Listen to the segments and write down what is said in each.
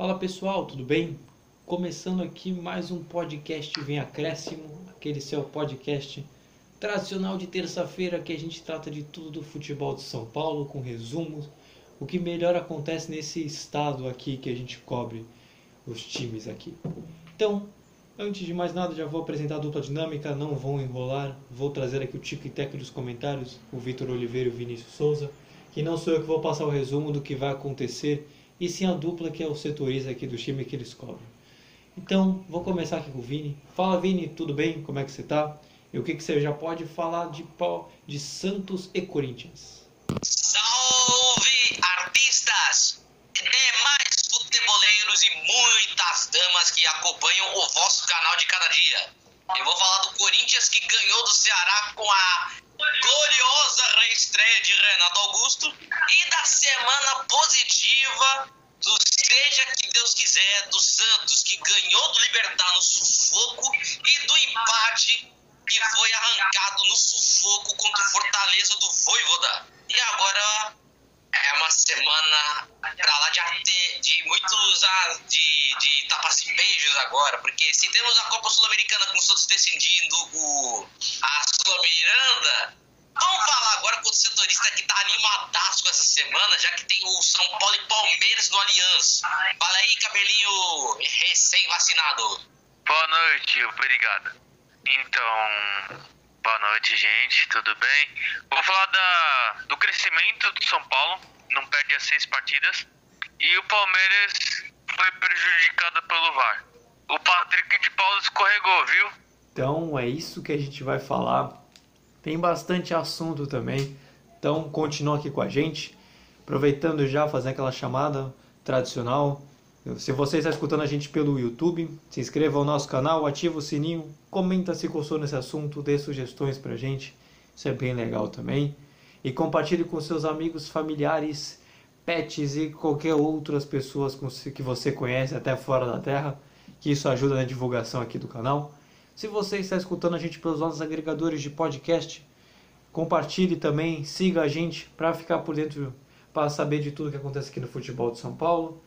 Fala pessoal, tudo bem? Começando aqui mais um podcast Vem Acréscimo, aquele seu podcast tradicional de terça-feira que a gente trata de tudo do futebol de São Paulo, com resumos, o que melhor acontece nesse estado aqui que a gente cobre os times aqui. Então, antes de mais nada, já vou apresentar a dupla dinâmica, não vou enrolar, vou trazer aqui o Tico e Teco dos comentários, o Vitor Oliveira e o Vinícius Souza, que não sou eu que vou passar o resumo do que vai acontecer, e sim a dupla que é o setorista aqui do time que eles cobrem. Então, vou começar aqui com o Vini. Fala Vini, tudo bem? Como é que você tá? E o que, que você já pode falar de, de Santos e Corinthians? Salve artistas, demais futeboleiros e muitas damas que acompanham o vosso canal de cada dia. Eu vou falar do Corinthians que ganhou do Ceará com a gloriosa reestreia de Renato Augusto e da semana positiva do seja que Deus quiser do Santos que ganhou do Libertar no sufoco e do empate que foi arrancado no sufoco contra o Fortaleza do Voivoda. E agora é uma semana pra lá de, de muitos ah, de, de tapas e beijos agora, porque se temos a Copa Sul-Americana com os Santos decidindo o, a Sul-Miranda, vamos falar agora com o setorista que tá animadaço com essa semana, já que tem o São Paulo e Palmeiras no Aliança. Fala aí, cabelinho recém-vacinado. Boa noite, obrigado. Então, boa noite, gente, tudo bem? Vou falar da, do crescimento do São Paulo, não perde as seis partidas, e o Palmeiras foi prejudicado pelo VAR. O Patrick de Paulo escorregou, viu? Então é isso que a gente vai falar. Tem bastante assunto também, então continua aqui com a gente. Aproveitando já, fazer aquela chamada tradicional se você está escutando a gente pelo YouTube, se inscreva ao nosso canal, ativa o sininho, comenta se gostou nesse assunto, dê sugestões pra gente, isso é bem legal também. E compartilhe com seus amigos, familiares, pets e qualquer outras pessoas que você conhece até fora da Terra, que isso ajuda na divulgação aqui do canal. Se você está escutando a gente pelos nossos agregadores de podcast, compartilhe também, siga a gente para ficar por dentro, para saber de tudo que acontece aqui no futebol de São Paulo.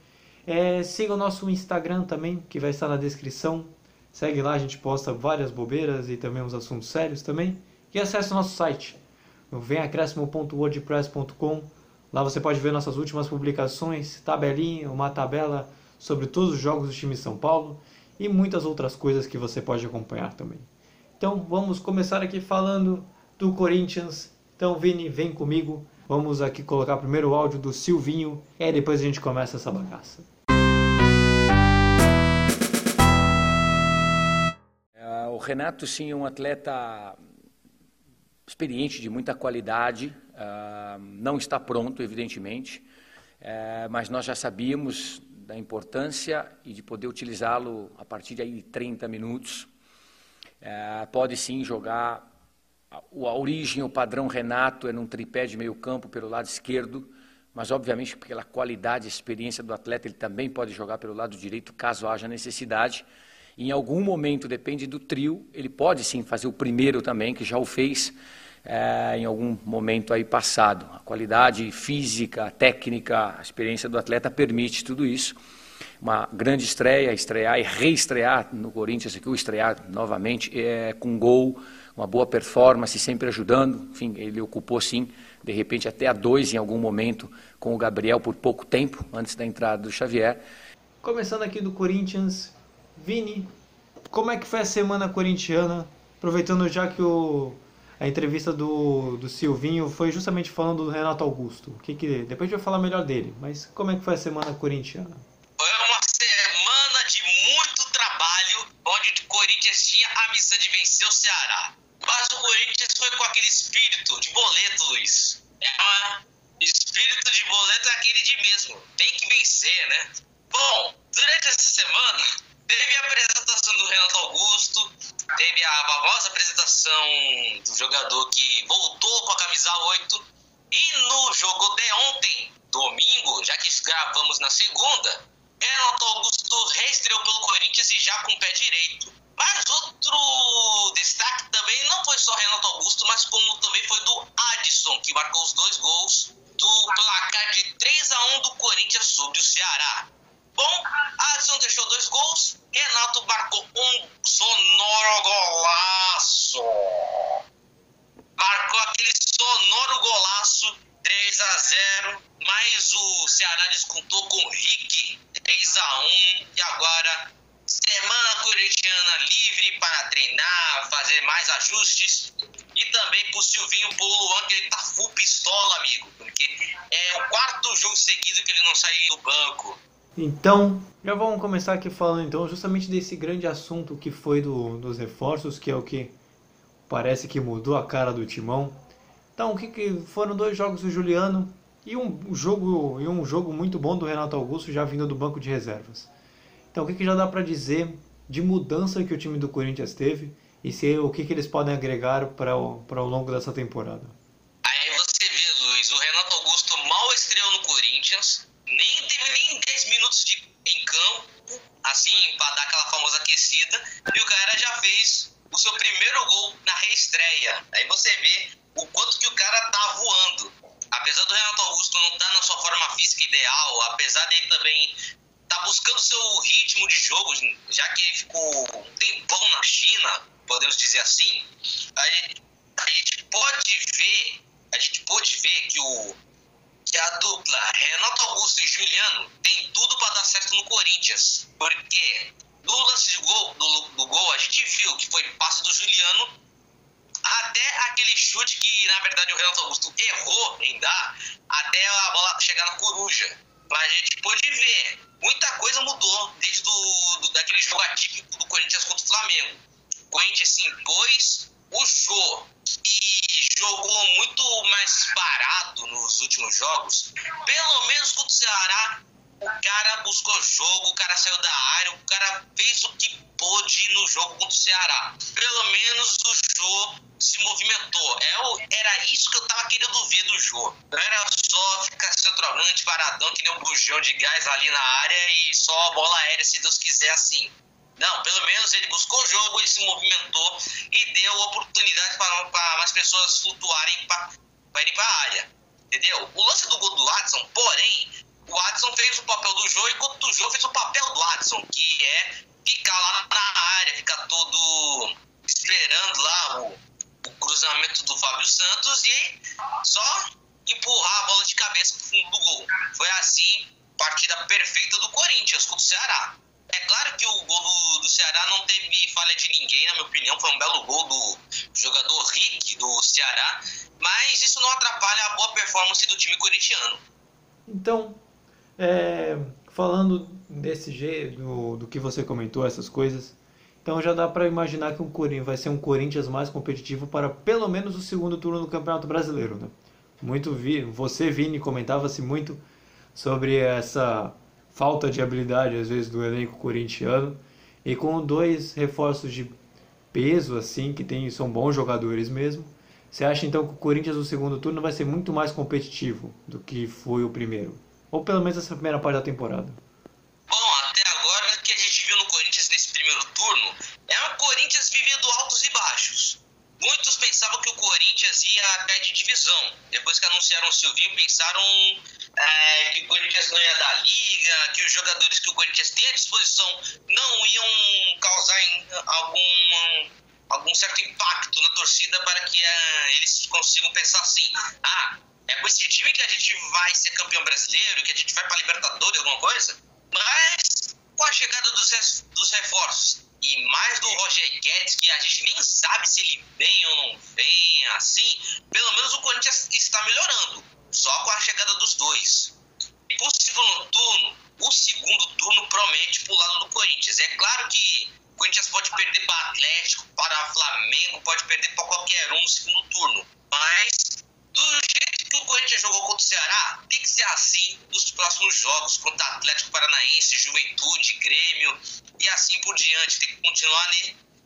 É, siga o nosso Instagram também, que vai estar na descrição. Segue lá, a gente posta várias bobeiras e também uns assuntos sérios também. E acesse o nosso site, venacréscimo.wordpress.com. Lá você pode ver nossas últimas publicações, tabelinha, uma tabela sobre todos os jogos do time São Paulo e muitas outras coisas que você pode acompanhar também. Então vamos começar aqui falando do Corinthians. Então Vini, vem comigo. Vamos aqui colocar primeiro o áudio do Silvinho e aí depois a gente começa essa bagaça. O Renato, sim, é um atleta experiente, de muita qualidade, uh, não está pronto, evidentemente, uh, mas nós já sabíamos da importância e de poder utilizá-lo a partir de aí 30 minutos. Uh, pode sim jogar a, a origem, o padrão Renato é num tripé de meio campo pelo lado esquerdo, mas obviamente pela qualidade e experiência do atleta ele também pode jogar pelo lado direito caso haja necessidade. Em algum momento, depende do trio, ele pode sim fazer o primeiro também, que já o fez é, em algum momento aí passado. A qualidade física, técnica, a experiência do atleta permite tudo isso. Uma grande estreia, estrear e reestrear no Corinthians, aqui, o estrear novamente, é, com gol, uma boa performance, sempre ajudando. Enfim, ele ocupou sim, de repente até a dois em algum momento, com o Gabriel por pouco tempo, antes da entrada do Xavier. Começando aqui do Corinthians, Vini, como é que foi a semana corintiana? Aproveitando já que o, a entrevista do, do Silvinho foi justamente falando do Renato Augusto. O que que, depois a gente vai falar melhor dele, mas como é que foi a semana corintiana? Foi uma semana de muito trabalho, onde o Corinthians tinha a missão de vencer o Ceará. Mas o Corinthians foi com aquele espírito de boleto, Luiz. É uma espírito de boleto é aquele de mesmo. Tem que vencer, né? Bom, durante essa semana Teve a apresentação do Renato Augusto, teve a famosa apresentação do jogador que voltou com a camisa 8. E no jogo de ontem, domingo, já que gravamos na segunda, Renato Augusto reestreou pelo Corinthians e já com o pé direito. Mas outro destaque também não foi só Renato Augusto, mas como também foi do Adson, que marcou os dois gols do placar de 3 a 1 do Corinthians sobre o Ceará. Bom, Adson deixou dois gols, Renato marcou um sonoro golaço. Marcou aquele sonoro golaço, 3 a 0 mas o Ceará descontou com o Rick, 3 a 1 e agora semana corintiana livre para treinar, fazer mais ajustes. E também pro Silvinho pro que ele tá full pistola, amigo, porque é o quarto jogo seguido que ele não saiu do banco. Então, já vamos começar aqui falando então justamente desse grande assunto que foi do, dos reforços, que é o que parece que mudou a cara do timão. Então, o que, que foram dois jogos do Juliano e um jogo e um jogo muito bom do Renato Augusto já vindo do banco de reservas. Então, o que, que já dá para dizer de mudança que o time do Corinthians teve e se o que, que eles podem agregar para o, para o longo dessa temporada? Aquecida, e o cara já fez o seu primeiro gol na reestreia. Aí você vê o quanto que o cara tá voando. Apesar do Renato Augusto não estar tá na sua forma física ideal, apesar dele também tá buscando seu ritmo de jogo, já que ele ficou um tempão na China, podemos dizer assim, a gente, a gente pode ver, a gente pode ver que o que a dupla Renato Augusto e Juliano tem tudo para dar certo no Corinthians, porque no lance do gol, do gol a gente viu que foi passe do Juliano até aquele chute que na verdade o Renato Augusto errou em dar até a bola chegar na coruja. Mas a gente pôde ver, muita coisa mudou desde do, do, daquele jogo atípico do Corinthians contra o Flamengo. O Corinthians se impôs, o Jô, que jogou muito mais parado nos últimos jogos, pelo menos contra o Ceará, o cara buscou jogo, o cara saiu da área, o cara fez o que pôde no jogo contra o Ceará. Pelo menos o Jô se movimentou. É era isso que eu tava querendo ver do Jô. Não era só ficar centroavante, paradão, que nem um bujão de gás ali na área e só a bola aérea, se Deus quiser, assim. Não, pelo menos ele buscou o jogo, ele se movimentou e deu oportunidade para mais pessoas flutuarem para irem para a área. Entendeu? O lance do gol do Adson, porém, o Adson fez o papel do Jô enquanto o Jô fez o papel do Adson, que é ficar lá na área, ficar todo esperando lá o, o cruzamento do Fábio Santos e só empurrar a bola de cabeça pro fundo do gol. Foi assim, partida perfeita do Corinthians contra o Ceará. É claro que o gol do, do, Ceará não teve falha de ninguém, na minha opinião. Foi um belo gol do jogador Rick do Ceará. Mas isso não atrapalha a boa performance do time corintiano. Então, é, falando desse jeito, do, do, que você comentou, essas coisas, então já dá para imaginar que o Corinthians vai ser um Corinthians mais competitivo para pelo menos o segundo turno do Campeonato Brasileiro. Né? Muito vi, você, Vini, comentava-se muito sobre essa falta de habilidade, às vezes, do elenco corintiano. E com dois reforços de peso, assim, que tem, são bons jogadores mesmo, você acha então que o Corinthians no segundo turno vai ser muito mais competitivo do que foi o primeiro? Ou pelo menos essa primeira parte da temporada? Bom, até agora que a gente viu no Corinthians nesse primeiro turno é o Corinthians vivendo altos e baixos. Muitos pensavam que o Corinthians ia cair de divisão. Depois que anunciaram o Silvinho, pensaram é, que o Corinthians não ia dar liga, que os jogadores que o Corinthians tem à disposição não iam causar algum, algum certo impacto na torcida para que é, eles consigam pensar assim: ah, é com esse time que a gente vai ser campeão brasileiro, que a gente vai para Libertadores, alguma coisa. Mas com a chegada dos, dos reforços e mais do Roger Guedes, que a gente nem sabe se ele vem ou não vem, assim, pelo menos o Corinthians está melhorando, só com a chegada dos dois. E pro segundo turno, o segundo turno promete pro lado do Corinthians. É claro que o Corinthians pode perder para Atlético, para Flamengo, pode perder para qualquer um no segundo turno. Mas do jeito que o Corinthians jogou contra o Ceará, tem que ser assim nos próximos jogos contra Atlético Paranaense, Juventude, Grêmio e assim por diante. Tem que continuar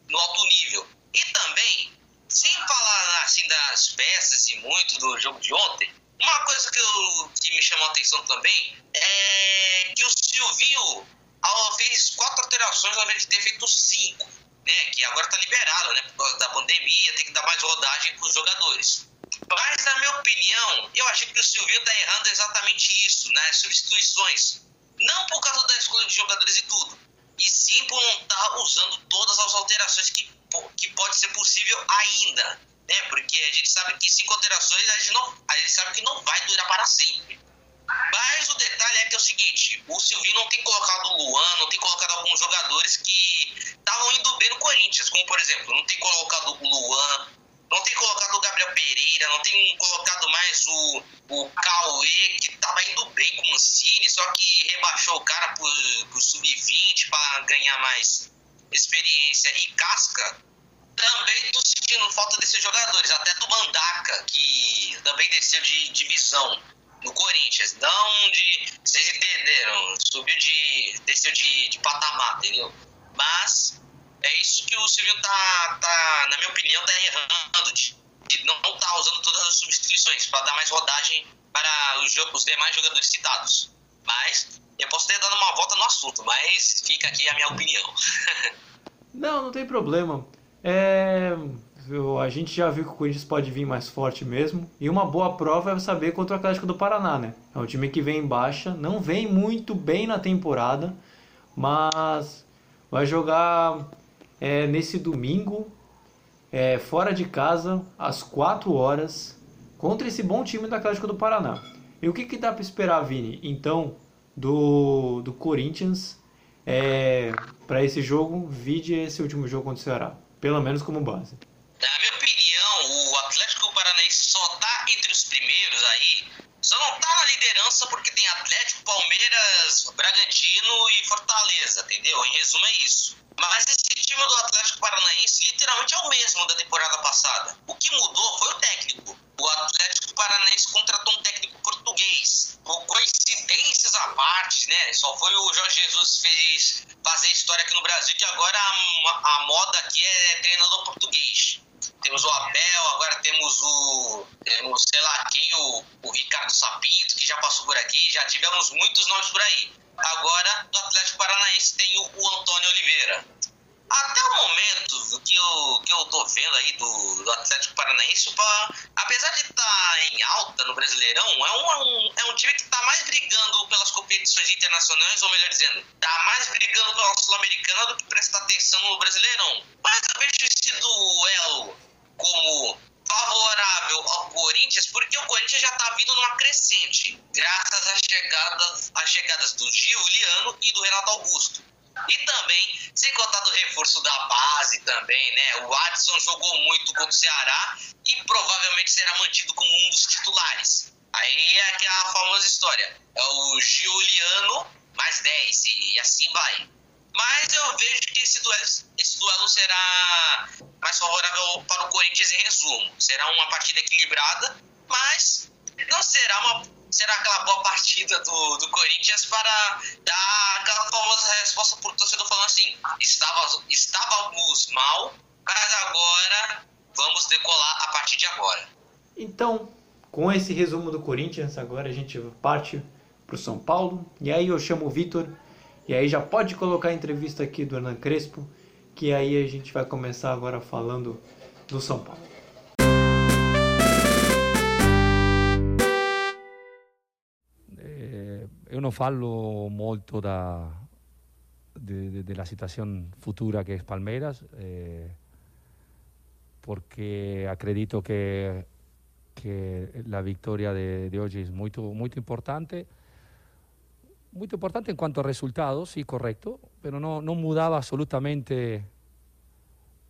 no alto nível. E também, sem falar assim das peças e muito do jogo de ontem, uma coisa que, eu, que me chamou a atenção também é que o Silvinho fez quatro alterações ao invés de ter feito cinco, né? Que agora está liberado, né? Por causa da pandemia, tem que dar mais rodagem para os jogadores. Mas, na minha opinião, eu achei que o Silvinho está errando exatamente isso, né? substituições. Não por causa da escolha de jogadores e tudo, e sim por não estar tá usando todas as alterações que, que pode ser possível ainda. Né? Porque a gente sabe que cinco alterações a gente, não, a gente sabe que não vai durar para sempre. Mas o detalhe é que é o seguinte: o Silvinho não tem colocado o Luan, não tem colocado alguns jogadores que estavam indo bem no Corinthians, como por exemplo, não tem colocado o Luan, não tem colocado o Gabriel Pereira, não tem colocado mais o, o Cauê, que estava indo bem com o Mancini, só que rebaixou o cara pro, pro sub-20 para ganhar mais experiência e casca. Também tô sentindo falta desses jogadores, até do Mandaca, que também desceu de divisão no Corinthians. Não de. Vocês entenderam? Subiu de. desceu de, de patamar, entendeu? Mas é isso que o Silvio tá, tá na minha opinião, tá errando. De, de não tá usando todas as substituições para dar mais rodagem para os, os demais jogadores citados. Mas eu posso ter dado uma volta no assunto, mas fica aqui a minha opinião. não, não tem problema. É, a gente já viu que o Corinthians pode vir mais forte mesmo. E uma boa prova é saber contra o Atlético do Paraná, né? É um time que vem em baixa, não vem muito bem na temporada, mas vai jogar é, nesse domingo, é, fora de casa, às 4 horas, contra esse bom time do Atlético do Paraná. E o que, que dá para esperar, Vini? Então, do, do Corinthians é, para esse jogo, vide esse último jogo contra o Ceará, pelo menos como base. Na minha opinião, o Atlético Paranaense só tá entre os primeiros aí, só não tá na liderança porque tem Atlético, Palmeiras, Bragantino e Fortaleza, entendeu? Em resumo é isso. Mas time do Atlético Paranaense literalmente é o mesmo da temporada passada. O que mudou foi o técnico. O Atlético Paranaense contratou um técnico português. Por coincidências à parte, né? Só foi o Jorge Jesus fez fazer história aqui no Brasil que agora a, a moda aqui é treinador português. Temos o Abel, agora temos o, temos, sei lá, aqui o, o Ricardo Sapinto, que já passou por aqui, já tivemos muitos nomes por aí. Agora, no Atlético Paranaense tem o, o Antônio Oliveira. Até o momento que eu, que eu tô vendo aí do, do Atlético Paranaense, pra, apesar de estar tá em alta no Brasileirão, é um, é um, é um time que está mais brigando pelas competições internacionais, ou melhor dizendo, está mais brigando pela Sul-Americana do que prestar atenção no Brasileirão. Mas eu vejo esse duelo como favorável ao Corinthians, porque o Corinthians já está vindo numa crescente, graças às chegadas, às chegadas do Giuliano e do Renato Augusto. E também, sem contar do reforço da base também, né? O Adson jogou muito contra o Ceará e provavelmente será mantido como um dos titulares. Aí é aquela famosa história. É o Giuliano mais 10 e assim vai. Mas eu vejo que esse duelo, esse duelo será mais favorável para o Corinthians em resumo. Será uma partida equilibrada, mas não será uma será aquela boa partida do, do Corinthians para dar aquela famosa resposta por torcedor falando assim: estava, estávamos mal, mas agora vamos decolar a partir de agora. Então, com esse resumo do Corinthians, agora a gente parte para o São Paulo. E aí eu chamo o Vitor e aí já pode colocar a entrevista aqui do Hernan Crespo, que aí a gente vai começar agora falando do São Paulo. Eh, eu não falo muito da de, de, de, la situación futura que es Palmeiras, eh, porque acredito que, que la victoria de, de hoy es muy, muy importante. muy importante en cuanto a resultados, sí, correcto, pero no, no mudaba absolutamente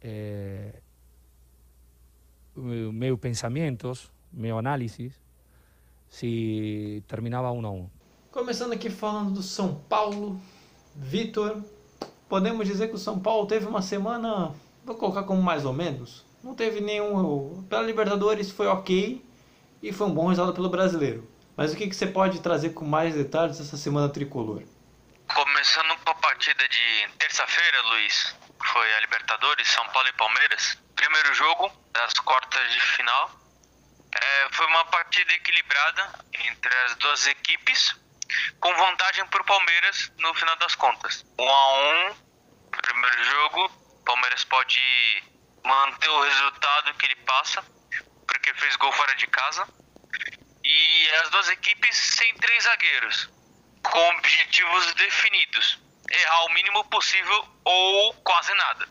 eh, meus pensamentos, meu análisis, se terminava um a um. Começando aqui falando do São Paulo, Vitor, podemos dizer que o São Paulo teve uma semana, vou colocar como mais ou menos, não teve nenhum. Pela Libertadores foi ok e foi um bom resultado pelo brasileiro. Mas o que, que você pode trazer com mais detalhes dessa semana tricolor? Começando com a partida de terça-feira, Luiz, foi a Libertadores, São Paulo e Palmeiras. Primeiro jogo das quartas de final. É, foi uma partida equilibrada entre as duas equipes, com vantagem para o Palmeiras no final das contas. Um a um, primeiro jogo, Palmeiras pode manter o resultado que ele passa, porque fez gol fora de casa e as duas equipes sem três zagueiros, com objetivos definidos: errar o mínimo possível ou quase nada.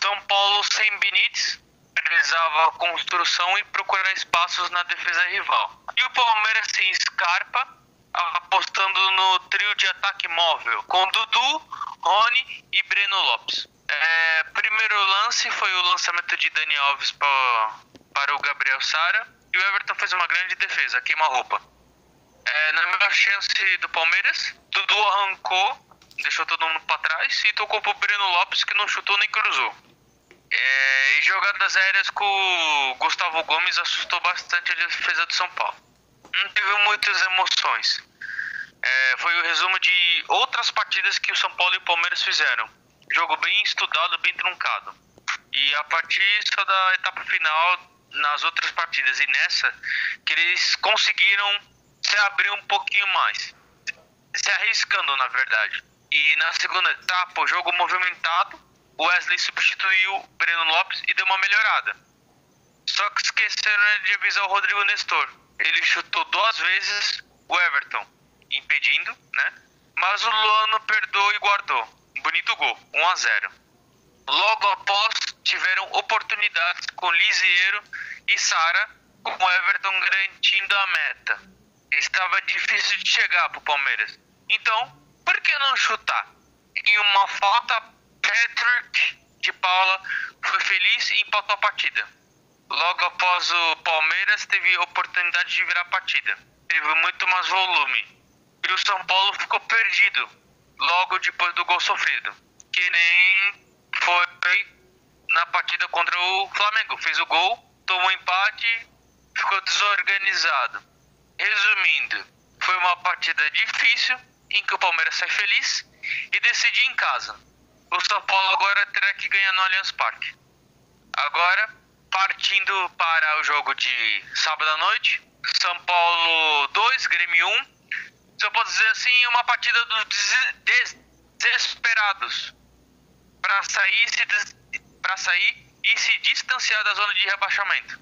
São Paulo sem Benítez precisava construção e procurar espaços na defesa rival. E o Palmeiras sem Scarpa, apostando no trio de ataque móvel, com Dudu, Rony e Breno Lopes. É, primeiro lance foi o lançamento de Dani Alves para o Gabriel Sara e o Everton fez uma grande defesa, queima-roupa. É, na melhor chance do Palmeiras, Dudu arrancou, deixou todo mundo para trás e tocou pro Breno Lopes que não chutou nem cruzou. É, e jogadas aéreas com o Gustavo Gomes assustou bastante a defesa do São Paulo. Não teve muitas emoções. É, foi o resumo de outras partidas que o São Paulo e o Palmeiras fizeram. Jogo bem estudado, bem truncado. E a partir só da etapa final, nas outras partidas e nessa, que eles conseguiram se abrir um pouquinho mais. Se arriscando, na verdade. E na segunda etapa, o jogo movimentado, o Wesley substituiu o Breno Lopes e deu uma melhorada. Só que esqueceram de avisar o Rodrigo Nestor. Ele chutou duas vezes o Everton, impedindo, né? Mas o Luano perdoou e guardou. Bonito gol, 1 a 0. Logo após, tiveram oportunidades com Lisieiro e Sara, com o Everton garantindo a meta. Estava difícil de chegar para o Palmeiras. Então, por que não chutar? Em uma falta, Patrick de Paula foi feliz e empatou a partida. Logo após o Palmeiras, teve oportunidade de virar a partida. Teve muito mais volume. E o São Paulo ficou perdido logo depois do gol sofrido. Que nem foi na partida contra o Flamengo. Fez o gol, tomou empate, ficou desorganizado. Resumindo, foi uma partida difícil em que o Palmeiras sai feliz e decide em casa. O São Paulo agora terá que ganhar no Allianz Parque. Agora, partindo para o jogo de sábado à noite, São Paulo 2, Grêmio 1. Se eu posso dizer assim, uma partida dos desesperados para sair, se, sair e se distanciar da zona de rebaixamento.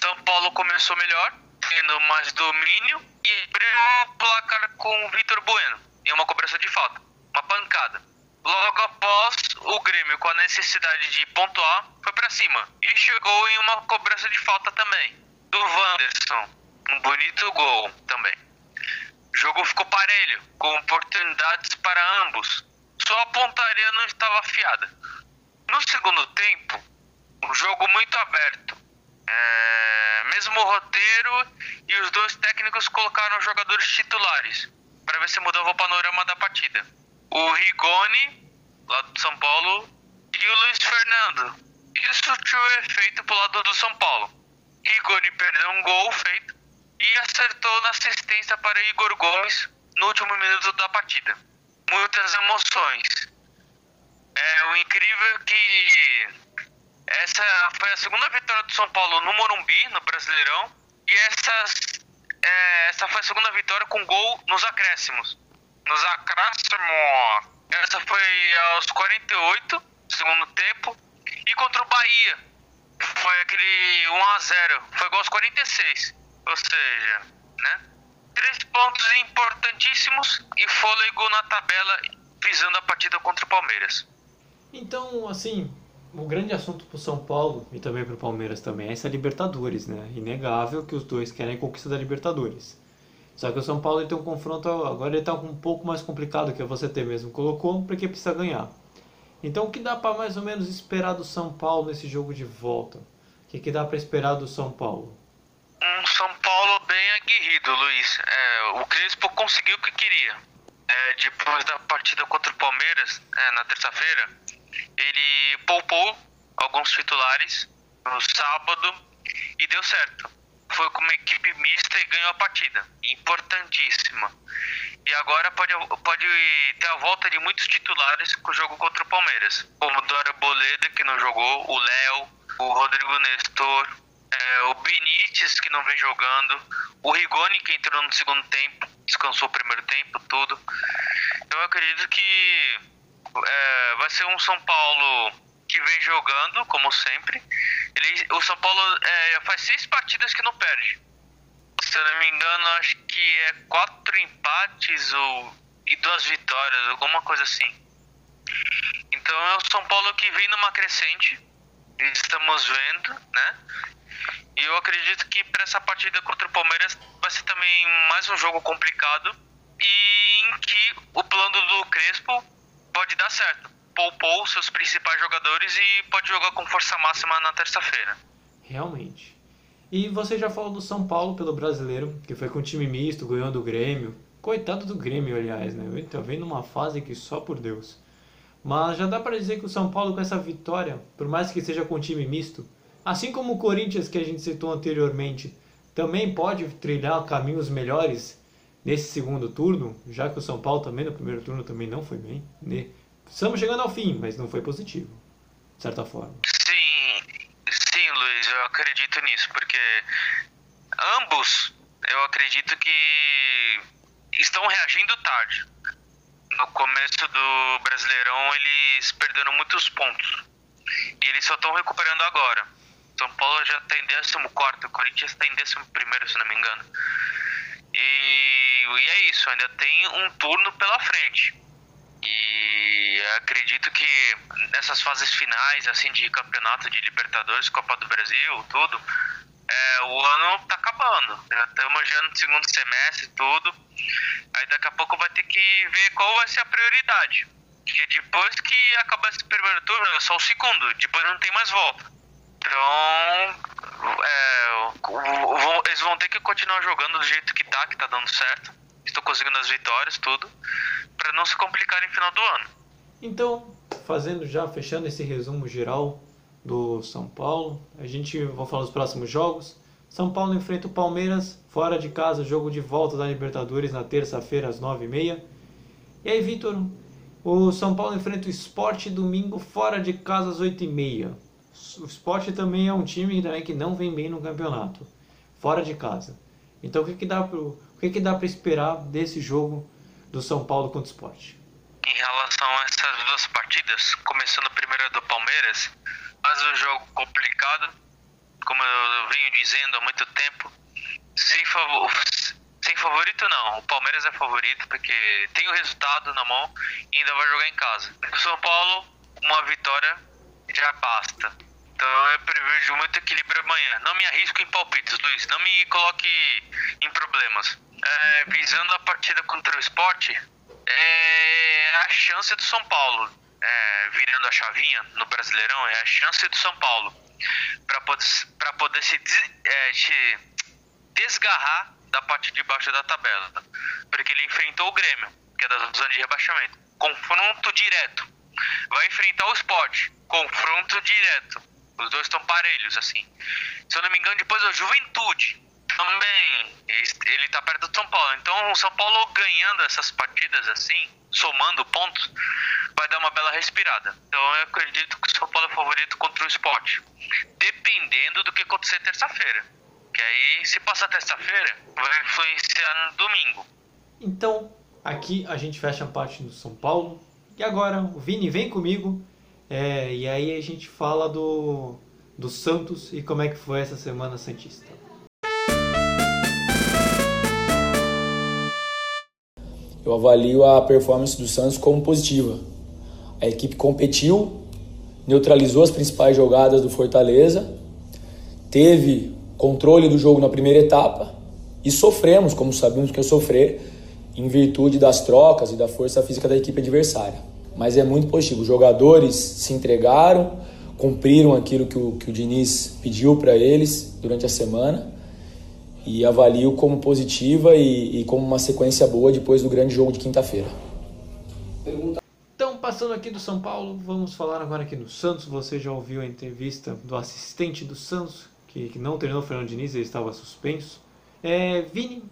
São Paulo começou melhor, tendo mais domínio e abriu o placar com o Vitor Bueno em uma cobrança de falta, uma pancada. Logo após, o Grêmio, com a necessidade de pontuar, foi para cima e chegou em uma cobrança de falta também do Wanderson. Um bonito gol também. O jogo ficou parelho, com oportunidades para ambos. Só a pontaria não estava afiada. No segundo tempo, um jogo muito aberto. É, mesmo roteiro e os dois técnicos colocaram jogadores titulares para ver se mudava o panorama da partida. O Rigoni, lá do São Paulo, e o Luiz Fernando. Isso tinha efeito pro lado do São Paulo. Rigoni perdeu um gol feito e acertou na assistência para Igor Gomes no último minuto da partida. Muitas emoções. É o incrível que essa foi a segunda vitória do São Paulo no Morumbi, no Brasileirão, e essas, é, essa foi a segunda vitória com gol nos acréscimos. Nos acréscimos. Essa foi aos 48, segundo tempo, e contra o Bahia. Foi aquele 1 a 0 Foi gol aos 46. Ou seja, né? Três pontos importantíssimos e fôlego na tabela visando a partida contra o Palmeiras. Então, assim, o grande assunto para o São Paulo e também para o Palmeiras também é essa Libertadores, né? Inegável que os dois querem a conquista da Libertadores. Só que o São Paulo tem um confronto agora ele está um pouco mais complicado que você ter mesmo colocou, porque precisa ganhar. Então, o que dá para mais ou menos esperar do São Paulo nesse jogo de volta? O que, que dá para esperar do São Paulo? Um São Paulo bem aguerrido, Luiz. É, o Crespo conseguiu o que queria. É, depois da partida contra o Palmeiras, é, na terça-feira, ele poupou alguns titulares no sábado e deu certo. Foi com uma equipe mista e ganhou a partida. Importantíssima. E agora pode, pode ter a volta de muitos titulares com o jogo contra o Palmeiras. Como o Dora Boleda, que não jogou, o Léo, o Rodrigo Nestor, é, o Benítez, que não vem jogando, o Rigoni, que entrou no segundo tempo, descansou o primeiro tempo, tudo. Eu acredito que é, vai ser um São Paulo que vem jogando, como sempre. Ele, o São Paulo é, faz seis partidas que não perde. Se eu não me engano, acho que é quatro empates ou, e duas vitórias, alguma coisa assim. Então é o São Paulo que vem numa crescente. Estamos vendo, né? E eu acredito que para essa partida contra o Palmeiras vai ser também mais um jogo complicado e em que o plano do Crespo pode dar certo. Poupou seus principais jogadores e pode jogar com força máxima na terça-feira. Realmente. E você já falou do São Paulo pelo brasileiro, que foi com time misto, ganhou do Grêmio. Coitado do Grêmio, aliás, né? Ele tá vendo uma fase que só por Deus. Mas já dá para dizer que o São Paulo com essa vitória, por mais que seja com time misto, assim como o Corinthians que a gente citou anteriormente, também pode trilhar caminhos melhores nesse segundo turno, já que o São Paulo também no primeiro turno também não foi bem. Né? Estamos chegando ao fim, mas não foi positivo, de certa forma. Sim, sim, Luiz, eu acredito nisso, porque ambos, eu acredito que estão reagindo tarde. No começo do Brasileirão, eles perderam muitos pontos. E eles só estão recuperando agora. São Paulo já está em 14, o Corinthians está em 11, se não me engano. E, e é isso, ainda tem um turno pela frente. E acredito que nessas fases finais, assim, de campeonato de Libertadores, Copa do Brasil, tudo, é, o ano tá acabando. Já estamos já no segundo semestre tudo. Aí daqui a pouco vai ter que ver qual vai ser a prioridade. Porque depois que acabar esse primeiro turno, é só o segundo, depois não tem mais volta. Então, é, eles vão ter que continuar jogando do jeito que tá, que tá dando certo. Estou conseguindo as vitórias, tudo, para não se complicar no final do ano. Então, fazendo já, fechando esse resumo geral do São Paulo, a gente vai falar dos próximos jogos. São Paulo enfrenta o Palmeiras, fora de casa, jogo de volta da Libertadores na terça-feira às 9h30. E aí, Vitor, o São Paulo enfrenta o Esporte domingo, fora de casa às 8h30 o Sport também é um time também que não vem bem no campeonato, fora de casa. Então o que, que dá para o que, que dá para esperar desse jogo do São Paulo contra o Sport? Em relação a essas duas partidas, começando a primeira do Palmeiras, mas um jogo complicado, como eu venho dizendo há muito tempo, sem, favor, sem favorito não. O Palmeiras é favorito porque tem o resultado na mão e ainda vai jogar em casa. O São Paulo, uma vitória já basta. Então eu prevejo muito equilíbrio amanhã. Não me arrisco em palpites, Luiz. Não me coloque em problemas. É, visando a partida contra o esporte, é a chance do São Paulo. É, virando a chavinha no Brasileirão, é a chance do São Paulo para poder, pra poder se é, se desgarrar da parte de baixo da tabela. Porque ele enfrentou o Grêmio, que é da zona de rebaixamento. Confronto direto. Vai enfrentar o esporte. Confronto direto os dois estão parelhos, assim. Se eu não me engano, depois o Juventude também. Ele está perto do São Paulo. Então, o São Paulo ganhando essas partidas, assim, somando pontos, vai dar uma bela respirada. Então, eu acredito que o São Paulo é favorito contra o esporte. Dependendo do que acontecer terça-feira. Que aí, se passar terça-feira, vai influenciar no domingo. Então, aqui a gente fecha a parte do São Paulo. E agora, o Vini, vem comigo é, e aí a gente fala do, do Santos e como é que foi essa Semana Santista. Eu avalio a performance do Santos como positiva. A equipe competiu, neutralizou as principais jogadas do Fortaleza, teve controle do jogo na primeira etapa e sofremos, como sabemos que eu sofrer, em virtude das trocas e da força física da equipe adversária mas é muito positivo. Os jogadores se entregaram, cumpriram aquilo que o, que o Diniz pediu para eles durante a semana e avalio como positiva e, e, como uma sequência boa depois do grande jogo de quinta-feira. Então, passando aqui do São Paulo, vamos falar agora aqui do Santos. Você já ouviu a entrevista do assistente do Santos, que, que não treinou o Fernando Diniz, ele estava suspenso. É, Vini,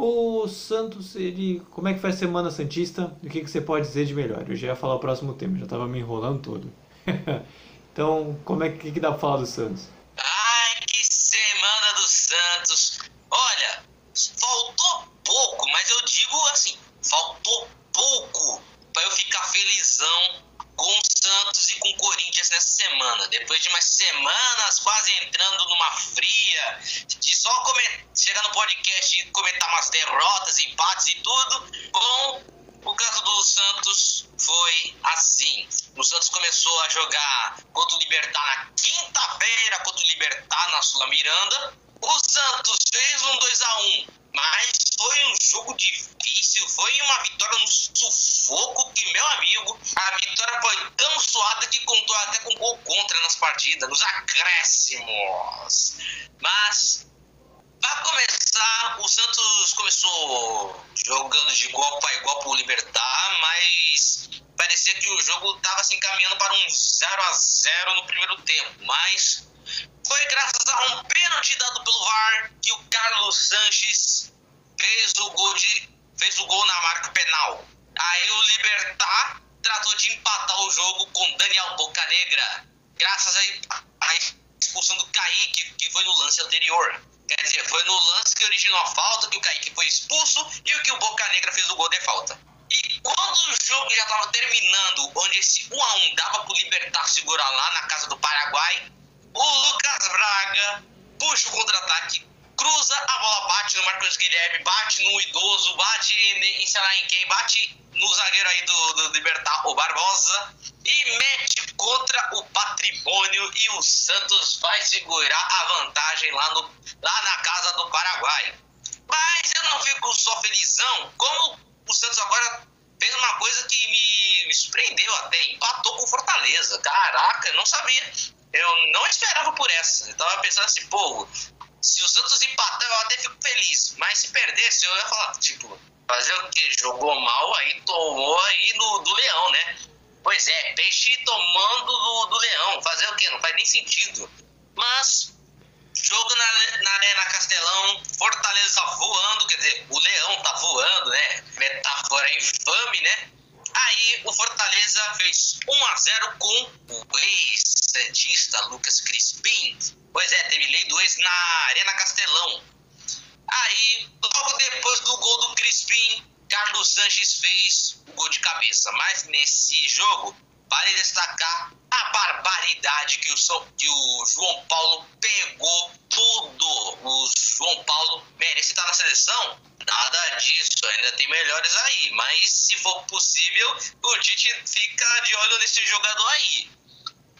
o Santos, ele, como é que foi a Semana Santista? O que, que você pode dizer de melhor? Eu já ia falar o próximo tema, já estava me enrolando todo. então, como é que, que dá para falar do Santos? Ai, que Semana do Santos! Olha, faltou pouco, mas eu digo assim, faltou pouco para eu ficar felizão com o Santos e com o Corinthians nessa semana. Depois de umas semanas quase entrando numa fria, de só chegar no podcast e comentar umas derrotas, empates e tudo, bom, o caso do Santos foi assim. O Santos começou a jogar contra o Libertar na quinta-feira, contra o Libertar na Sula Miranda. O Santos fez um 2 a 1 mas foi um jogo difícil, foi uma vitória no sufoco que, meu amigo, a vitória foi tão suada que contou até com gol contra nas partidas, nos acréscimos. Mas, para começar, o Santos começou jogando de igual para igual para o Libertar, mas parecia que o jogo estava se encaminhando para um 0 a 0 no primeiro tempo, mas foi graças a um pênalti dado pelo VAR que o Carlos Sanches fez o gol de fez o gol na marca penal. Aí o Libertar tratou de empatar o jogo com Daniel Bocanegra, graças à expulsão do Kaique, que foi no lance anterior. Quer dizer, foi no lance que originou a falta, que o Kaique foi expulso e o que o Bocanegra fez o gol de falta. E quando o jogo já estava terminando, onde esse 1 a 1 dava para o Libertar segurar lá na casa do Paraguai, o Lucas Braga puxa o contra-ataque, cruza, a bola bate no Marcos Guilherme, bate no idoso, bate em, sei lá em quem, bate no zagueiro aí do, do Libertar, o Barbosa, e mete contra o patrimônio e o Santos vai segurar a vantagem lá, no, lá na casa do Paraguai. Mas eu não fico só felizão, como o Santos agora fez uma coisa que me, me surpreendeu até, empatou com Fortaleza. Caraca, eu não sabia. Eu não esperava por essa. Eu tava pensando assim, pô, se o Santos empatar, eu até fico feliz. Mas se perdesse, eu ia falar, tipo, fazer o que? Jogou mal, aí tomou aí no, do Leão, né? Pois é, peixe tomando do, do Leão. Fazer o quê? Não faz nem sentido. Mas, jogo na, na Arena Castelão, Fortaleza voando, quer dizer, o Leão tá voando, né? Metáfora infame, né? Aí o Fortaleza fez 1 a 0 com o ex-santista Lucas Crispim. Pois é, teve lei do ex na Arena Castelão. Aí, logo depois do gol do Crispim, Carlos Sanches fez o gol de cabeça. Mas nesse jogo, vale destacar a barbaridade que o, que o João Paulo pegou tudo. O João Paulo merece estar na seleção? Nada disso, ainda tem melhores aí. Mas se for possível, o Tite fica de olho nesse jogador aí.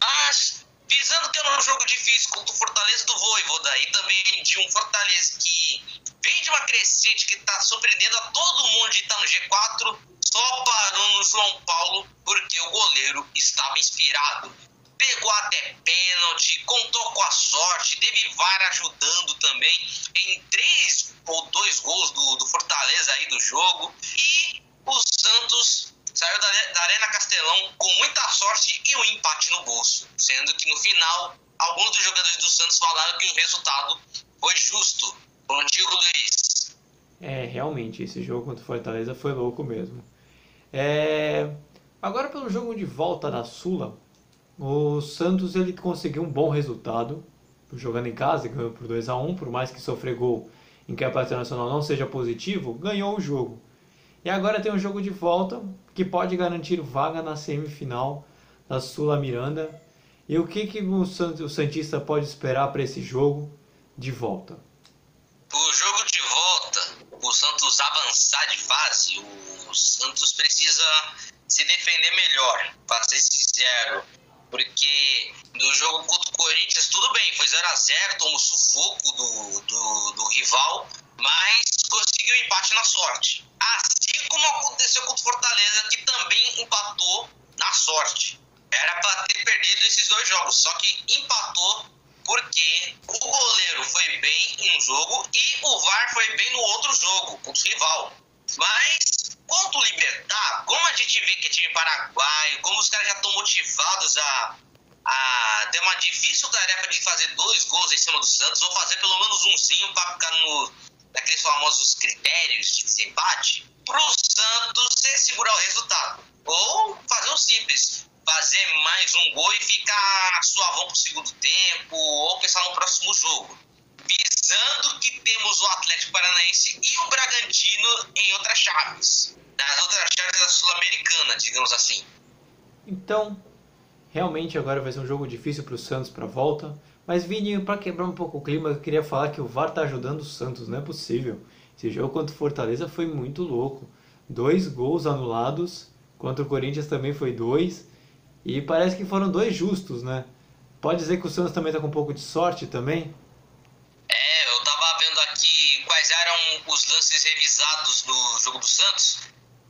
Mas, visando que era um jogo difícil contra o Fortaleza do Voivoda e também de um Fortaleza que vem de uma crescente que está surpreendendo a todo mundo de estar tá no G4, só parou no João Paulo porque o goleiro estava inspirado. Pegou até pênalti, contou com a sorte, teve VAR ajudando também em três ou dois gols do, do Fortaleza aí do jogo. E o Santos saiu da, da Arena Castelão com muita sorte e um empate no bolso. Sendo que no final, alguns dos jogadores do Santos falaram que o resultado foi justo. Contigo, Luiz. É, realmente, esse jogo contra o Fortaleza foi louco mesmo. É... Agora pelo jogo de volta da Sula, o Santos ele conseguiu um bom resultado, jogando em casa, ganhou por 2 a 1 por mais que sofrer gol em campeonato nacional não seja positivo, ganhou o jogo. E agora tem um jogo de volta que pode garantir vaga na semifinal da Sula Miranda. E o que, que o, Santista pode esperar para esse jogo de volta? O jogo de volta, o Santos avançar de fase, o Santos precisa se defender melhor, para ser sincero. Porque no jogo contra o Corinthians, tudo bem, foi 0x0, tomou sufoco do, do, do rival, mas conseguiu empate na sorte. Assim como aconteceu contra o Fortaleza, que também empatou na sorte. Era para ter perdido esses dois jogos, só que empatou porque o goleiro foi bem em um jogo e o VAR foi bem no outro jogo, contra o rival. Mas, quanto Libertar, como a gente vê que é time paraguaio, como os caras já estão motivados a, a ter uma difícil tarefa de fazer dois gols em cima do Santos, ou fazer pelo menos umzinho para ficar no, naqueles famosos critérios de desempate, pro Santos ser segurar o resultado. Ou fazer o simples, fazer mais um gol e ficar suavão pro segundo tempo, ou pensar no próximo jogo visando que temos o Atlético Paranaense e o Bragantino em outras chaves, nas outras chaves da Sul-Americana, digamos assim. Então, realmente agora vai ser um jogo difícil para o Santos para a volta. Mas Vini, para quebrar um pouco o clima, eu queria falar que o VAR tá ajudando o Santos, não é possível. Esse jogo contra o Fortaleza foi muito louco. Dois gols anulados, contra o Corinthians também foi dois. E parece que foram dois justos, né? Pode dizer que o Santos também está com um pouco de sorte também? É, eu tava vendo aqui quais eram os lances revisados no jogo do Santos,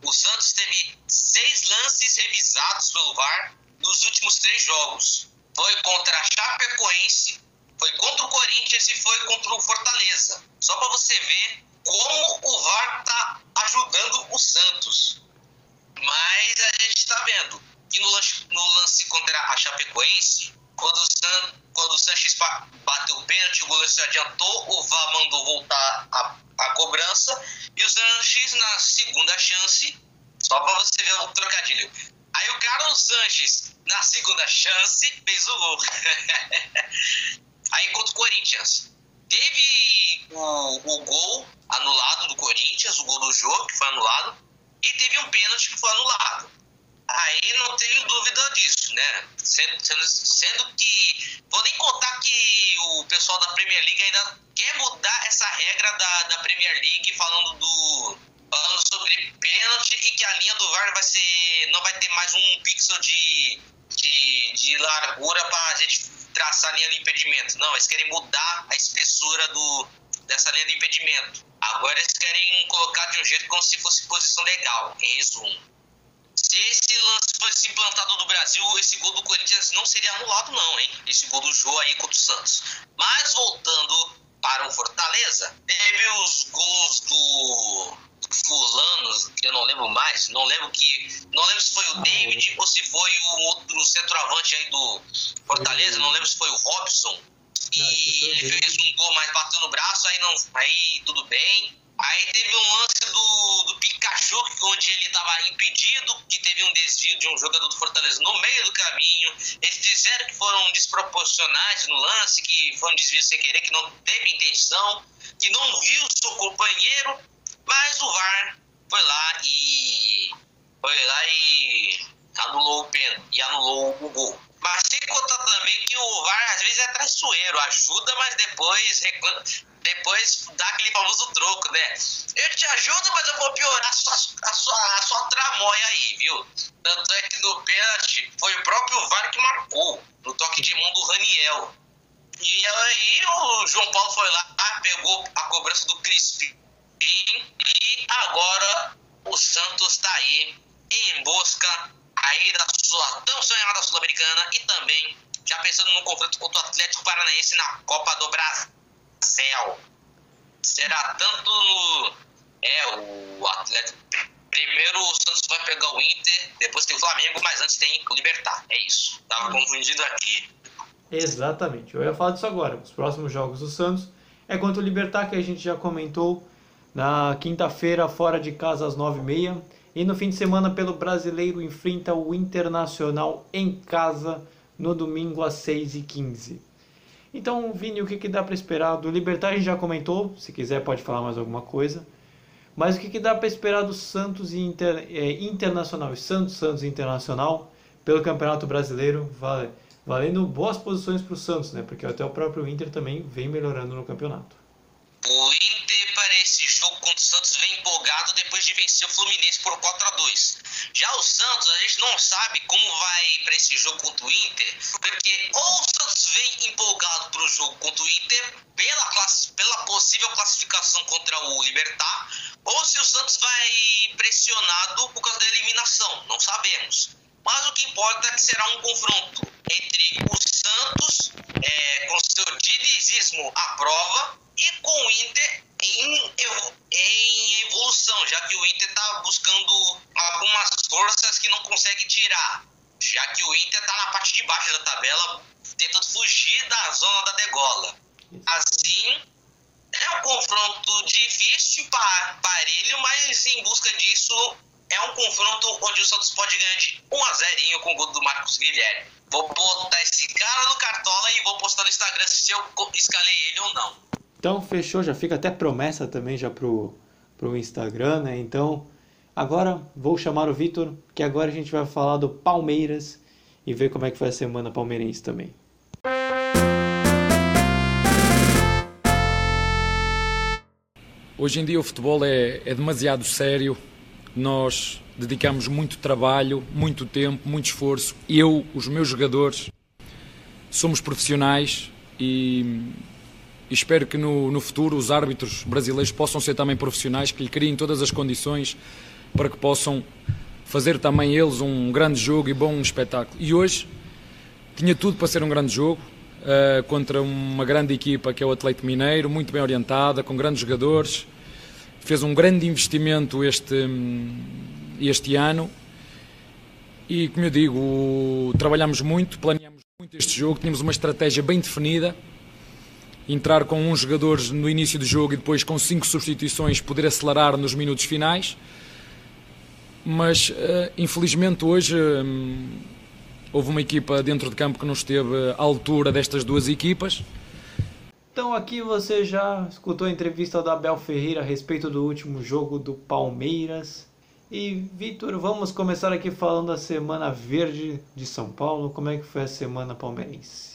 o Santos teve seis lances revisados pelo VAR nos últimos três jogos. Foi contra a Chapecoense, foi contra o Corinthians e foi contra o Fortaleza. Só para você ver como o VAR está ajudando o Santos. Mas a gente está vendo que no lance, no lance contra a Chapecoense, quando o, San, quando o Sanches bateu o pênalti, o goleiro se adiantou, o VAR mandou voltar a, a cobrança e o Sanches, na segunda chance, só para você ver o trocadilho. Aí o Carlos Sanches, na segunda chance, fez o gol. Aí contra o Corinthians. Teve o, o gol anulado do Corinthians, o gol do jogo, que foi anulado, e teve um pênalti que foi anulado. Aí não tenho dúvida disso, né? Sendo, sendo, sendo, que. Vou nem contar que o pessoal da Premier League ainda quer mudar essa regra da, da Premier League falando do. Falando sobre pênalti e que a linha do VAR vai ser. não vai ter mais um pixel de, de, de largura para a gente traçar a linha de impedimento. Não, eles querem mudar a espessura do, dessa linha de impedimento. Agora eles querem colocar de um jeito como se fosse posição legal, em resumo se esse lance fosse implantado no Brasil, esse gol do Corinthians não seria anulado, não, hein? Esse gol do Jô aí contra o Santos. Mas voltando para o Fortaleza, teve os gols do, fulano, que eu não lembro mais, não lembro que. Não lembro se foi o David ou se foi o outro centroavante aí do Fortaleza, não lembro se foi o Robson. E ele fez um gol mais batendo no braço, aí não. Aí tudo bem. Aí teve um lance do, do Pikachu, onde ele estava impedido, que teve um desvio de um jogador do Fortaleza no meio do caminho. Eles disseram que foram desproporcionais no lance, que foi um desvio sem querer, que não teve intenção, que não viu seu companheiro, mas o VAR foi lá e. Foi lá e anulou o pênalti e anulou o gol. Mas sem contar também que o VAR às vezes é traiçoeiro, ajuda, mas depois reclama, depois dá aquele famoso troco, né? Eu te ajudo, mas eu vou piorar a sua, a sua, a sua tramóia aí, viu? Tanto é que no pênalti foi o próprio VAR que marcou, no toque de mão do Raniel. E aí o João Paulo foi lá, pegou a cobrança do Crispim e agora o Santos está aí em busca aí da sua tão sonhada Sul-Americana e também já pensando no confronto contra o Atlético Paranaense na Copa do Brasil céu. Será tanto no. É, o Atlético. Primeiro o Santos vai pegar o Inter, depois tem o Flamengo, mas antes tem o Libertar. É isso. Tava confundido aqui. Exatamente. Eu ia falar disso agora. Os próximos jogos do Santos é contra o Libertar, que a gente já comentou na quinta-feira, fora de casa, às 9h30. E no fim de semana, pelo brasileiro, enfrenta o Internacional em casa no domingo às 6h15. Então, Vini, o que, que dá para esperar do Libertar? A gente já comentou, se quiser pode falar mais alguma coisa. Mas o que, que dá para esperar do Santos e Inter, é, Internacional, Santos, Santos Internacional, pelo Campeonato Brasileiro, vale, valendo boas posições para o Santos, né? Porque até o próprio Inter também vem melhorando no campeonato. O Inter para esse jogo contra o Santos vem empolgado depois de vencer o Fluminense por 4 a 2 Já o Santos, a gente não sabe como vai para esse jogo contra o Inter, porque ou o Santos vem empolgado para o jogo contra o Inter pela, pela possível classificação contra o Libertar, ou se o Santos vai pressionado por causa da eliminação, não sabemos. Mas o que importa é que será um confronto entre o Santos, é, com seu dinizismo à prova, e com o Inter em, em evolução, já que o Inter está buscando algumas forças que não consegue tirar. Já que o Inter está na parte de baixo da tabela, tentando fugir da zona da degola. Assim, é um confronto difícil, parelho, mas em busca disso é um confronto onde o Santos pode ganhar de 1 a 0 com o gol do Marcos Guilherme. Vou botar esse cara no cartola e vou postar no Instagram se eu escalei ele ou não. Então fechou, já fica até promessa também já pro, pro Instagram, né? Então agora vou chamar o Vitor, que agora a gente vai falar do Palmeiras e ver como é que foi a semana palmeirense também. Hoje em dia o futebol é, é demasiado sério nós dedicamos muito trabalho, muito tempo, muito esforço. Eu, os meus jogadores, somos profissionais e e espero que no, no futuro os árbitros brasileiros possam ser também profissionais, que lhe criem todas as condições para que possam fazer também eles um grande jogo e bom espetáculo. E hoje tinha tudo para ser um grande jogo uh, contra uma grande equipa que é o Atlético Mineiro, muito bem orientada, com grandes jogadores. Fez um grande investimento este, este ano e, como eu digo, trabalhamos muito, planeamos muito este jogo, tínhamos uma estratégia bem definida. Entrar com uns jogadores no início do jogo e depois com cinco substituições poder acelerar nos minutos finais mas uh, infelizmente hoje um, houve uma equipa dentro de campo que não esteve à altura destas duas equipas. Então aqui você já escutou a entrevista da Abel Ferreira a respeito do último jogo do Palmeiras. E Vitor, vamos começar aqui falando da Semana Verde de São Paulo. Como é que foi a semana palmeirense?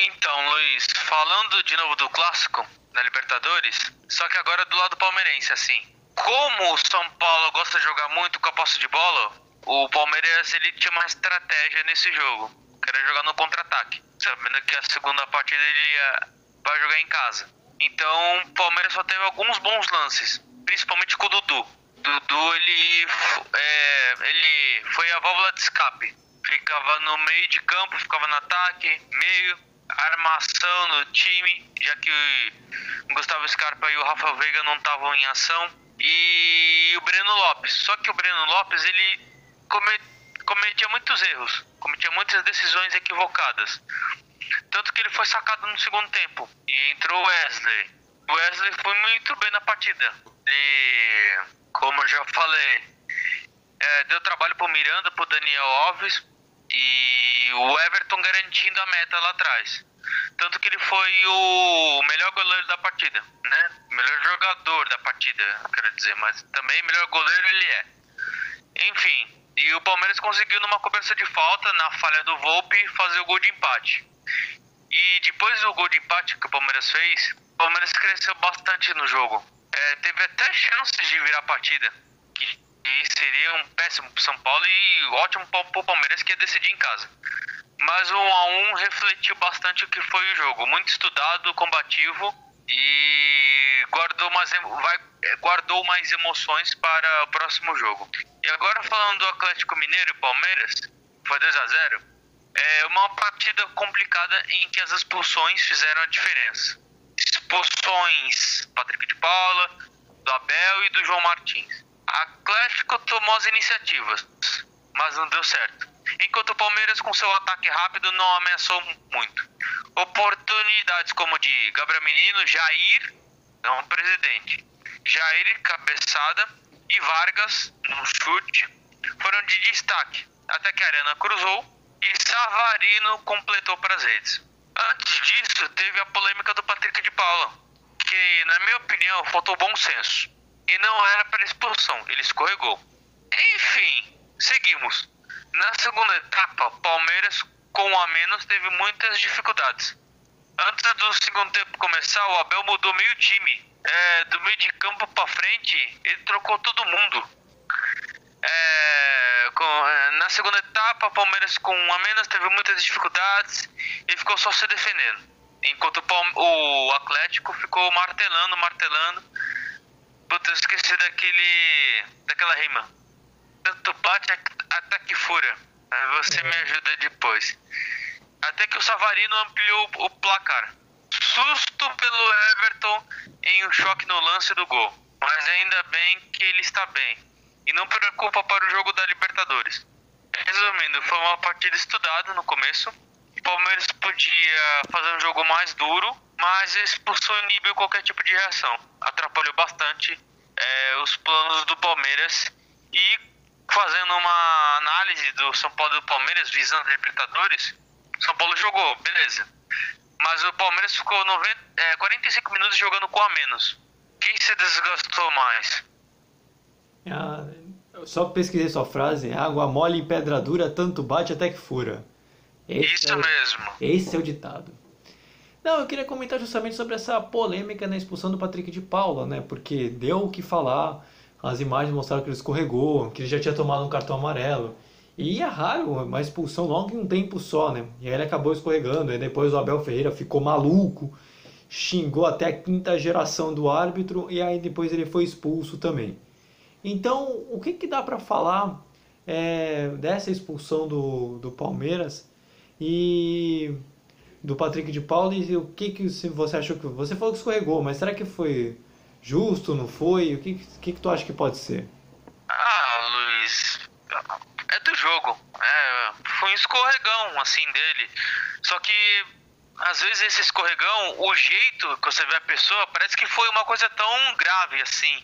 Então, Luiz, falando de novo do clássico na Libertadores, só que agora do lado palmeirense, assim como o São Paulo gosta de jogar muito com a posse de bola, o Palmeiras ele tinha uma estratégia nesse jogo, que era jogar no contra-ataque, sabendo que a segunda partida ele ia, vai jogar em casa. Então o Palmeiras só teve alguns bons lances, principalmente com o Dudu. Dudu ele, é, ele foi a válvula de escape, ficava no meio de campo, ficava no ataque, meio, armação no time, já que o Gustavo Scarpa e o Rafa Veiga não estavam em ação e o Breno Lopes. Só que o Breno Lopes ele cometia muitos erros, cometia muitas decisões equivocadas. Tanto que ele foi sacado no segundo tempo e entrou o Wesley. O Wesley foi muito bem na partida. E, como eu já falei, é, deu trabalho pro Miranda, pro Daniel Alves e o Everton garantindo a meta lá atrás. Tanto que ele foi o melhor goleiro da partida, né? Melhor jogador da partida, quero dizer, mas também melhor goleiro ele é. Enfim, e o Palmeiras conseguiu numa cobrança de falta, na falha do Volpe, fazer o gol de empate. E depois do gol de empate que o Palmeiras fez, o Palmeiras cresceu bastante no jogo. É, teve até chances de virar a partida, que, que seria um péssimo para São Paulo e ótimo para o Palmeiras que ia decidir em casa. Mas o 1 a 1 refletiu bastante o que foi o jogo. Muito estudado, combativo e guardou mais, vai, guardou mais emoções para o próximo jogo. E agora falando do Atlético Mineiro e Palmeiras, foi 2 a 0 é uma partida complicada em que as expulsões fizeram a diferença. Expulsões Patrick de Paula, do Abel e do João Martins. Atlético tomou as iniciativas, mas não deu certo enquanto o Palmeiras, com seu ataque rápido, não ameaçou muito. Oportunidades como de Gabriel Menino, Jair, não presidente, Jair, cabeçada e Vargas, no chute, foram de destaque, até que a Arena cruzou e Savarino completou para as redes. Antes disso, teve a polêmica do Patrick de Paula, que, na minha opinião, faltou bom senso. E não era para expulsão, ele escorregou. Enfim, seguimos. Na segunda etapa, Palmeiras com a menos teve muitas dificuldades. Antes do segundo tempo começar, o Abel mudou meio time. É, do meio de campo para frente, ele trocou todo mundo. É, com, é, na segunda etapa, Palmeiras com a menos teve muitas dificuldades e ficou só se defendendo. Enquanto o, o Atlético ficou martelando, martelando. Puta, eu esqueci daquele. daquela rima tanto bate até que fura. Você me ajuda depois. Até que o Savarino ampliou o placar. Susto pelo Everton em um choque no lance do gol. Mas ainda bem que ele está bem. E não preocupa para o jogo da Libertadores. Resumindo, foi uma partida estudada no começo. O Palmeiras podia fazer um jogo mais duro, mas a expulsão inibiu qualquer tipo de reação. Atrapalhou bastante é, os planos do Palmeiras e fazendo uma análise do São Paulo e do Palmeiras visando a Libertadores, São Paulo jogou, beleza. Mas o Palmeiras ficou 90, é, 45 minutos jogando com a menos. Quem se desgastou mais? Ah, só pesquisei sua frase. Água mole em pedra dura, tanto bate até que fura. Esse Isso é o, mesmo. Esse é o ditado. Não, eu queria comentar justamente sobre essa polêmica na expulsão do Patrick de Paula, né? Porque deu o que falar as imagens mostraram que ele escorregou, que ele já tinha tomado um cartão amarelo. E é raro uma expulsão logo em um tempo só, né? E aí ele acabou escorregando, e depois o Abel Ferreira ficou maluco xingou até a quinta geração do árbitro e aí depois ele foi expulso também. Então, o que, que dá para falar é, dessa expulsão do, do Palmeiras e do Patrick de Paula e o que, que você achou que. Você falou que escorregou, mas será que foi justo, não foi? O que, que, que tu acha que pode ser? Ah, Luiz, é do jogo. É, foi um escorregão assim dele. Só que às vezes esse escorregão, o jeito que você vê a pessoa, parece que foi uma coisa tão grave assim.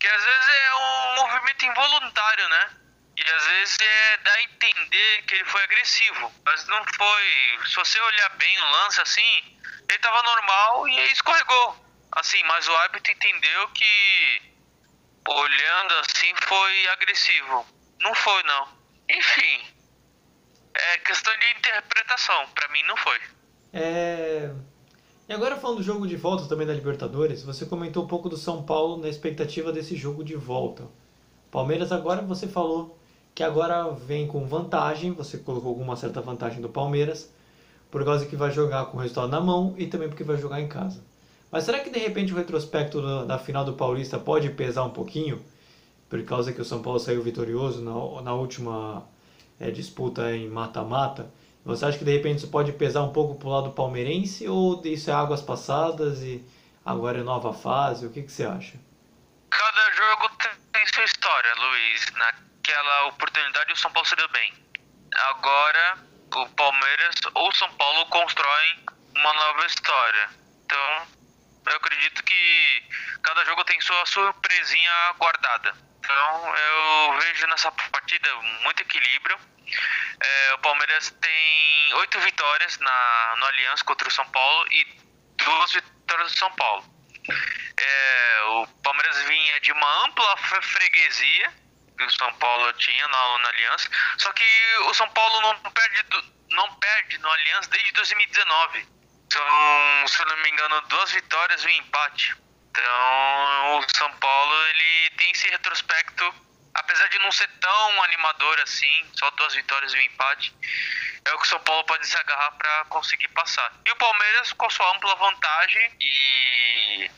Que às vezes é um movimento involuntário, né? E às vezes é, dá a entender que ele foi agressivo. Mas não foi. Se você olhar bem o lance assim, ele tava normal e escorregou. Assim, mas o árbitro entendeu que olhando assim foi agressivo. Não foi não. Enfim. É questão de interpretação. Para mim não foi. É. E agora falando do jogo de volta também da Libertadores, você comentou um pouco do São Paulo na expectativa desse jogo de volta. Palmeiras agora você falou que agora vem com vantagem, você colocou alguma certa vantagem do Palmeiras, por causa que vai jogar com o resultado na mão e também porque vai jogar em casa. Mas será que de repente o retrospecto da final do Paulista pode pesar um pouquinho? Por causa que o São Paulo saiu vitorioso na, na última é, disputa em mata-mata. Você acha que de repente isso pode pesar um pouco pro lado palmeirense ou isso é águas passadas e agora é nova fase? O que, que você acha? Cada jogo tem sua história, Luiz. Na aquela oportunidade o São Paulo se deu bem. Agora o Palmeiras ou São Paulo constroem uma nova história. Então eu acredito que cada jogo tem sua surpresinha guardada. Então eu vejo nessa partida muito equilíbrio. É, o Palmeiras tem oito vitórias na, no Aliança contra o São Paulo e duas vitórias do São Paulo. É, o Palmeiras vinha de uma ampla freguesia que o São Paulo tinha na, na Aliança. Só que o São Paulo não perde, não perde no Aliança desde 2019. São, se eu não me engano, duas vitórias e um empate. Então o São Paulo ele tem esse retrospecto, apesar de não ser tão animador assim, só duas vitórias e um empate. É o que o São Paulo pode se agarrar para conseguir passar. E o Palmeiras com sua ampla vantagem e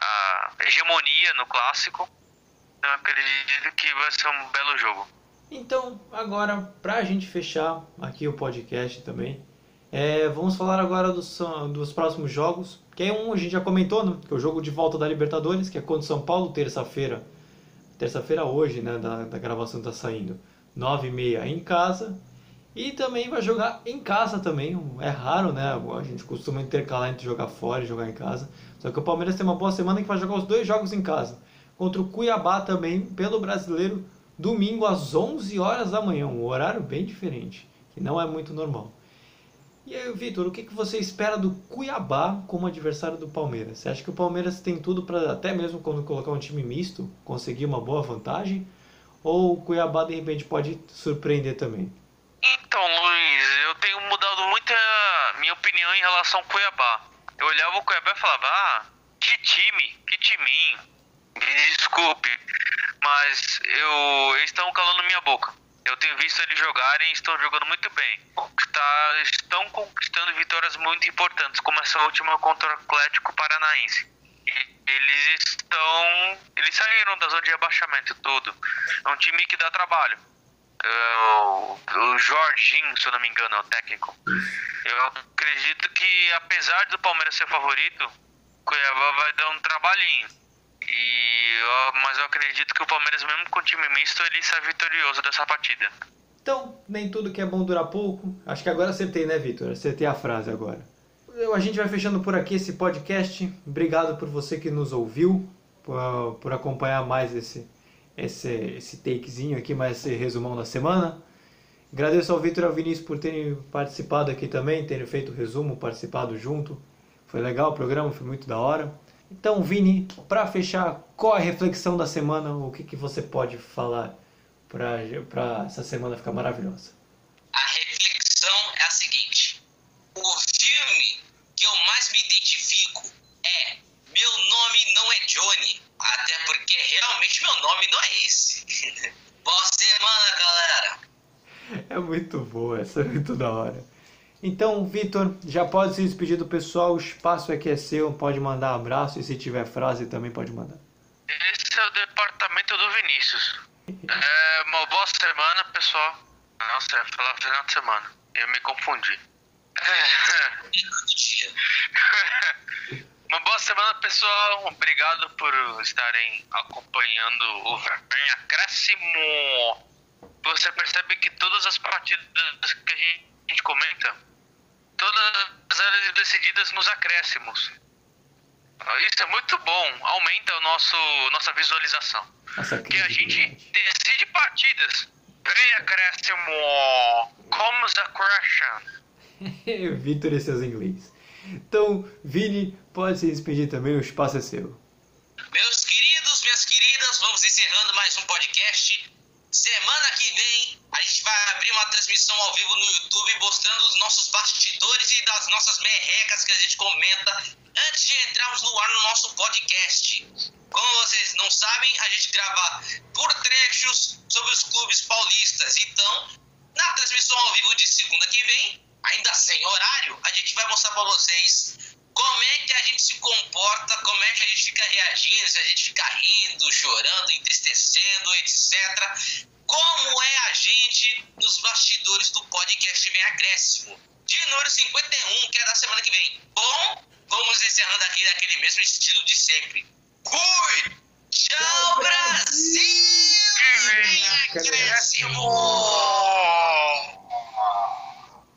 a hegemonia no clássico eu acredito que vai ser um belo jogo. Então, agora, pra gente fechar aqui o podcast também, é, vamos falar agora dos, dos próximos jogos. Que é um a gente já comentou, né? Que é o jogo de volta da Libertadores, que é contra o São Paulo, terça-feira. Terça-feira hoje, né? Da, da gravação tá saindo. 9h30 em casa. E também vai jogar em casa também. É raro, né? A gente costuma intercalar entre jogar fora e jogar em casa. Só que o Palmeiras tem uma boa semana que vai jogar os dois jogos em casa contra o Cuiabá também, pelo brasileiro, domingo às 11 horas da manhã, um horário bem diferente, que não é muito normal. E aí, Vitor, o que, você espera do Cuiabá como adversário do Palmeiras? Você acha que o Palmeiras tem tudo para, até mesmo quando colocar um time misto, conseguir uma boa vantagem? Ou o Cuiabá, de repente, pode surpreender também? Então, Luiz, eu tenho mudado muito a minha opinião em relação ao Cuiabá. Eu olhava o Cuiabá e falava, ah, que time, que timinho me desculpe, mas eu, eles estão calando minha boca. Eu tenho visto eles jogarem e estão jogando muito bem. Tá, estão conquistando vitórias muito importantes, como essa última contra o Atlético Paranaense. eles estão. Eles saíram da zona de abaixamento todo. É um time que dá trabalho. É, o, o Jorginho, se eu não me engano, é o técnico. Eu acredito que, apesar do Palmeiras ser favorito, Cuiabá vai dar um trabalhinho. Eu, mas eu acredito que o Palmeiras, mesmo com time misto, ele sai vitorioso dessa partida. Então, nem tudo que é bom dura pouco. Acho que agora acertei, né, Vitor? Acertei a frase agora. A gente vai fechando por aqui esse podcast. Obrigado por você que nos ouviu, por, por acompanhar mais esse, esse, esse takezinho aqui, mais esse resumão da semana. Agradeço ao Vitor e ao Vinícius por terem participado aqui também, terem feito o resumo, participado junto. Foi legal o programa, foi muito da hora. Então, Vini, para fechar, qual a reflexão da semana? O que, que você pode falar para essa semana ficar maravilhosa? A reflexão é a seguinte: o filme que eu mais me identifico é Meu Nome Não é Johnny, até porque realmente meu nome não é esse. Boa semana, galera! É muito boa, essa é muito da hora. Então, Vitor, já pode se despedir do pessoal, o espaço aqui é seu, pode mandar abraço e se tiver frase também pode mandar. Esse é o departamento do Vinícius. É uma boa semana, pessoal. Nossa, ia falar final de semana. Eu me confundi. Dia. Uma boa semana, pessoal. Obrigado por estarem acompanhando o Vermelho Acréscimo. Você percebe que todas as partidas que a gente comenta, todas elas decididas nos acréscimos. Isso é muito bom, aumenta o nosso nossa visualização. Nossa Que a gente decide partidas. Vem acréscimo! Comes a crush. Vitor e seus inglês. Então, Vini, pode se despedir também, o espaço é seu. Meus queridos, minhas queridas, vamos encerrando mais um podcast. Semana que vem a gente vai abrir uma transmissão ao vivo no YouTube mostrando os nossos bastidores e das nossas merrecas que a gente comenta antes de entrarmos no ar no nosso podcast. Como vocês não sabem, a gente grava por trechos sobre os clubes paulistas. Então, na transmissão ao vivo de segunda que vem, ainda sem horário, a gente vai mostrar para vocês como é que a gente se comporta, como é que a gente fica reagindo, se a gente fica rindo, chorando, entristecendo, etc. Como é a gente nos bastidores do podcast Vem Acréscimo. De número 51, que é da semana que vem. Bom, vamos encerrando aqui naquele mesmo estilo de sempre. Fui! Tchau, Brasil! Vem Acréscimo!